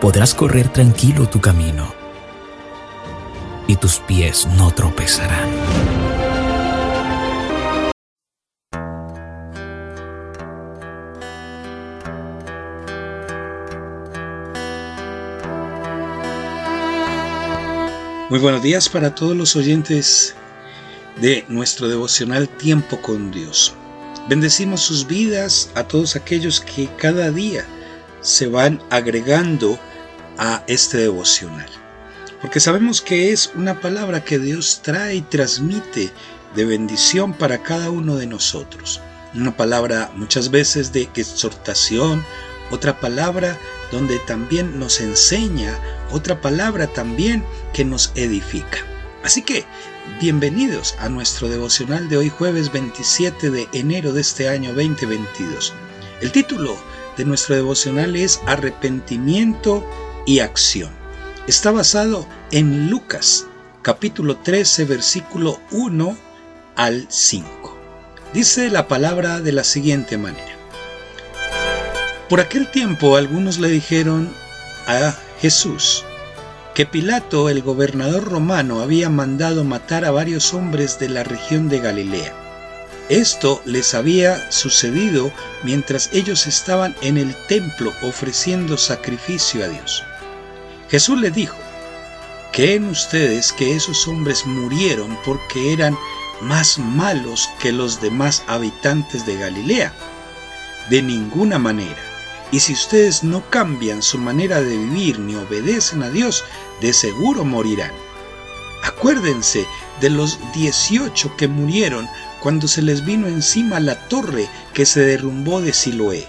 Podrás correr tranquilo tu camino y tus pies no tropezarán. Muy buenos días para todos los oyentes de nuestro devocional Tiempo con Dios. Bendecimos sus vidas a todos aquellos que cada día se van agregando a este devocional. Porque sabemos que es una palabra que Dios trae y transmite de bendición para cada uno de nosotros. Una palabra muchas veces de exhortación, otra palabra donde también nos enseña, otra palabra también que nos edifica. Así que, bienvenidos a nuestro devocional de hoy jueves 27 de enero de este año 2022. El título de nuestro devocional es Arrepentimiento y Acción. Está basado en Lucas capítulo 13 versículo 1 al 5. Dice la palabra de la siguiente manera. Por aquel tiempo algunos le dijeron a Jesús que Pilato, el gobernador romano, había mandado matar a varios hombres de la región de Galilea. Esto les había sucedido mientras ellos estaban en el templo ofreciendo sacrificio a Dios. Jesús le dijo, ¿creen ustedes que esos hombres murieron porque eran más malos que los demás habitantes de Galilea? De ninguna manera. Y si ustedes no cambian su manera de vivir ni obedecen a Dios, de seguro morirán. Acuérdense de los 18 que murieron cuando se les vino encima la torre que se derrumbó de Siloé.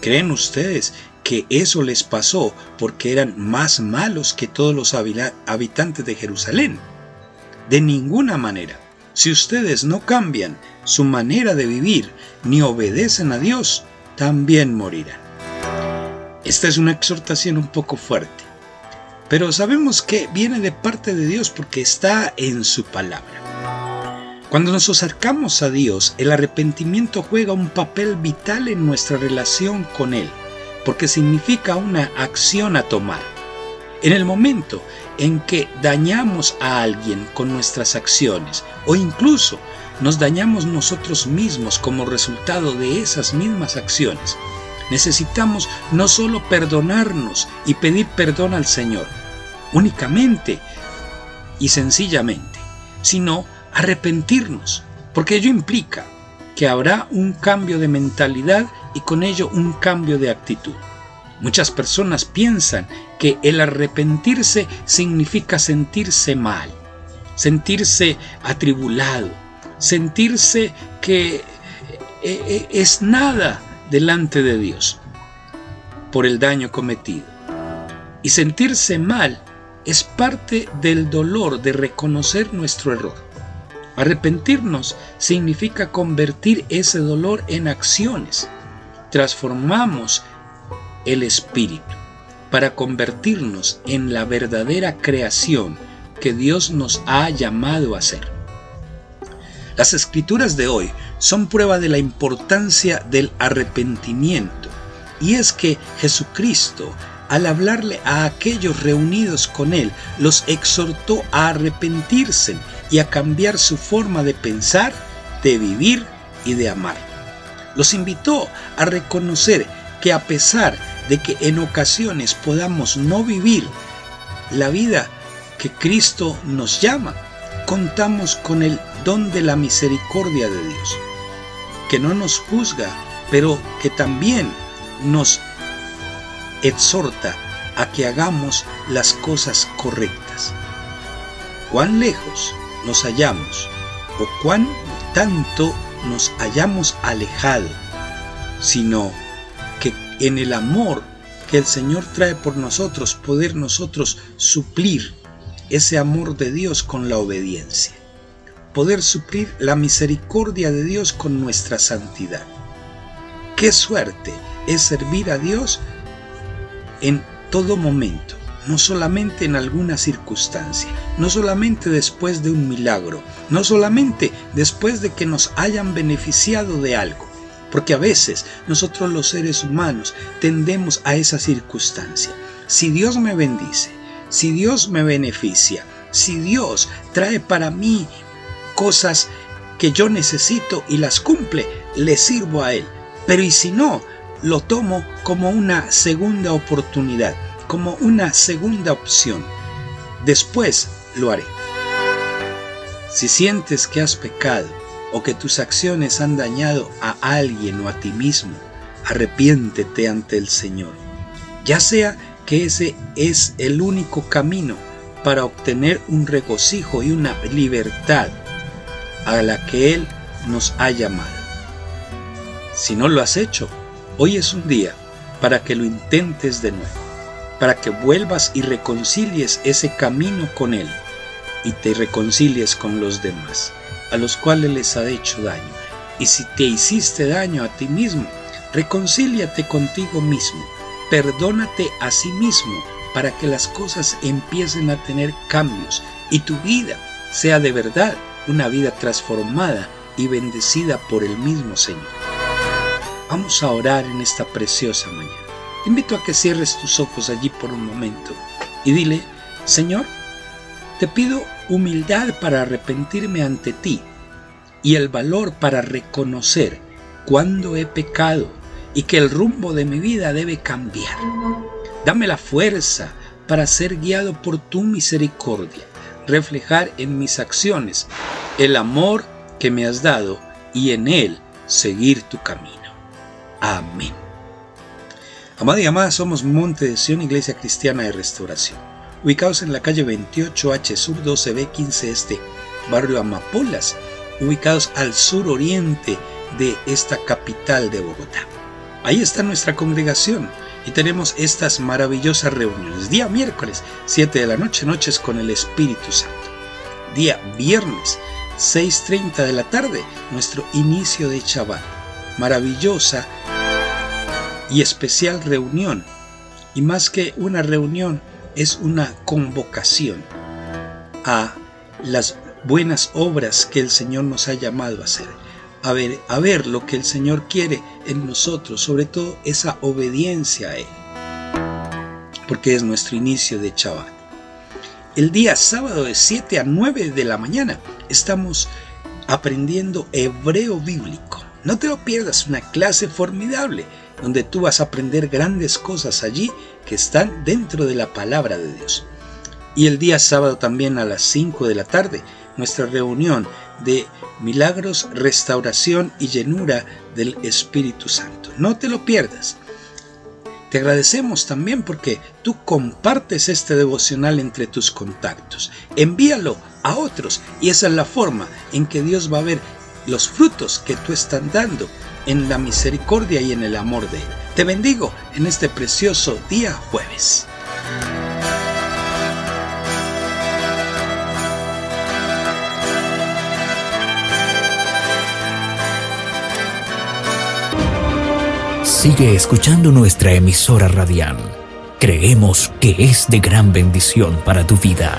¿Creen ustedes que eso les pasó porque eran más malos que todos los habitantes de Jerusalén? De ninguna manera. Si ustedes no cambian su manera de vivir ni obedecen a Dios, también morirán. Esta es una exhortación un poco fuerte, pero sabemos que viene de parte de Dios porque está en su palabra. Cuando nos acercamos a Dios, el arrepentimiento juega un papel vital en nuestra relación con Él, porque significa una acción a tomar. En el momento en que dañamos a alguien con nuestras acciones o incluso nos dañamos nosotros mismos como resultado de esas mismas acciones, necesitamos no solo perdonarnos y pedir perdón al Señor, únicamente y sencillamente, sino arrepentirnos, porque ello implica que habrá un cambio de mentalidad y con ello un cambio de actitud. Muchas personas piensan que el arrepentirse significa sentirse mal, sentirse atribulado, sentirse que eh, eh, es nada delante de Dios por el daño cometido. Y sentirse mal es parte del dolor de reconocer nuestro error. Arrepentirnos significa convertir ese dolor en acciones. Transformamos el espíritu para convertirnos en la verdadera creación que Dios nos ha llamado a ser. Las escrituras de hoy son prueba de la importancia del arrepentimiento. Y es que Jesucristo, al hablarle a aquellos reunidos con Él, los exhortó a arrepentirse y a cambiar su forma de pensar, de vivir y de amar. Los invitó a reconocer que a pesar de que en ocasiones podamos no vivir la vida que Cristo nos llama, contamos con el don de la misericordia de Dios que no nos juzga, pero que también nos exhorta a que hagamos las cosas correctas. Cuán lejos nos hallamos o cuán tanto nos hayamos alejado, sino que en el amor que el Señor trae por nosotros, poder nosotros suplir ese amor de Dios con la obediencia. Poder suplir la misericordia de Dios con nuestra santidad. Qué suerte es servir a Dios en todo momento, no solamente en alguna circunstancia, no solamente después de un milagro, no solamente después de que nos hayan beneficiado de algo, porque a veces nosotros los seres humanos tendemos a esa circunstancia. Si Dios me bendice, si Dios me beneficia, si Dios trae para mí cosas que yo necesito y las cumple, le sirvo a Él. Pero y si no, lo tomo como una segunda oportunidad, como una segunda opción. Después lo haré. Si sientes que has pecado o que tus acciones han dañado a alguien o a ti mismo, arrepiéntete ante el Señor. Ya sea que ese es el único camino para obtener un regocijo y una libertad a la que Él nos ha llamado. Si no lo has hecho, hoy es un día para que lo intentes de nuevo, para que vuelvas y reconcilies ese camino con Él y te reconcilies con los demás, a los cuales les ha hecho daño. Y si te hiciste daño a ti mismo, reconcíliate contigo mismo, perdónate a sí mismo para que las cosas empiecen a tener cambios y tu vida sea de verdad una vida transformada y bendecida por el mismo Señor. Vamos a orar en esta preciosa mañana. Te invito a que cierres tus ojos allí por un momento y dile, Señor, te pido humildad para arrepentirme ante ti y el valor para reconocer cuándo he pecado y que el rumbo de mi vida debe cambiar. Dame la fuerza para ser guiado por tu misericordia, reflejar en mis acciones el amor que me has dado y en él seguir tu camino. Amén. Amada y amada, somos Monte de Sion, Iglesia Cristiana de Restauración ubicados en la calle 28H Sur 12B 15 Este, barrio Amapolas, ubicados al sur oriente de esta capital de Bogotá. Ahí está nuestra congregación y tenemos estas maravillosas reuniones. Día miércoles, 7 de la noche, noches con el Espíritu Santo. Día viernes, 6.30 de la tarde, nuestro inicio de Shabbat. Maravillosa y especial reunión. Y más que una reunión, es una convocación a las buenas obras que el Señor nos ha llamado a hacer, a ver, a ver lo que el Señor quiere en nosotros, sobre todo esa obediencia a Él, porque es nuestro inicio de Shabbat. El día sábado de 7 a 9 de la mañana estamos aprendiendo hebreo bíblico. No te lo pierdas, una clase formidable donde tú vas a aprender grandes cosas allí que están dentro de la palabra de Dios. Y el día sábado también a las 5 de la tarde, nuestra reunión de milagros, restauración y llenura del Espíritu Santo. No te lo pierdas. Te agradecemos también porque tú compartes este devocional entre tus contactos. Envíalo a otros y esa es la forma en que Dios va a ver los frutos que tú estás dando en la misericordia y en el amor de Él. Te bendigo en este precioso día jueves. Sigue escuchando nuestra emisora radial. Creemos que es de gran bendición para tu vida.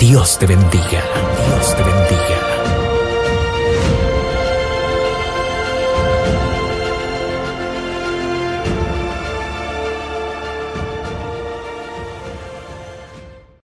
Dios te bendiga. Dios te bendiga.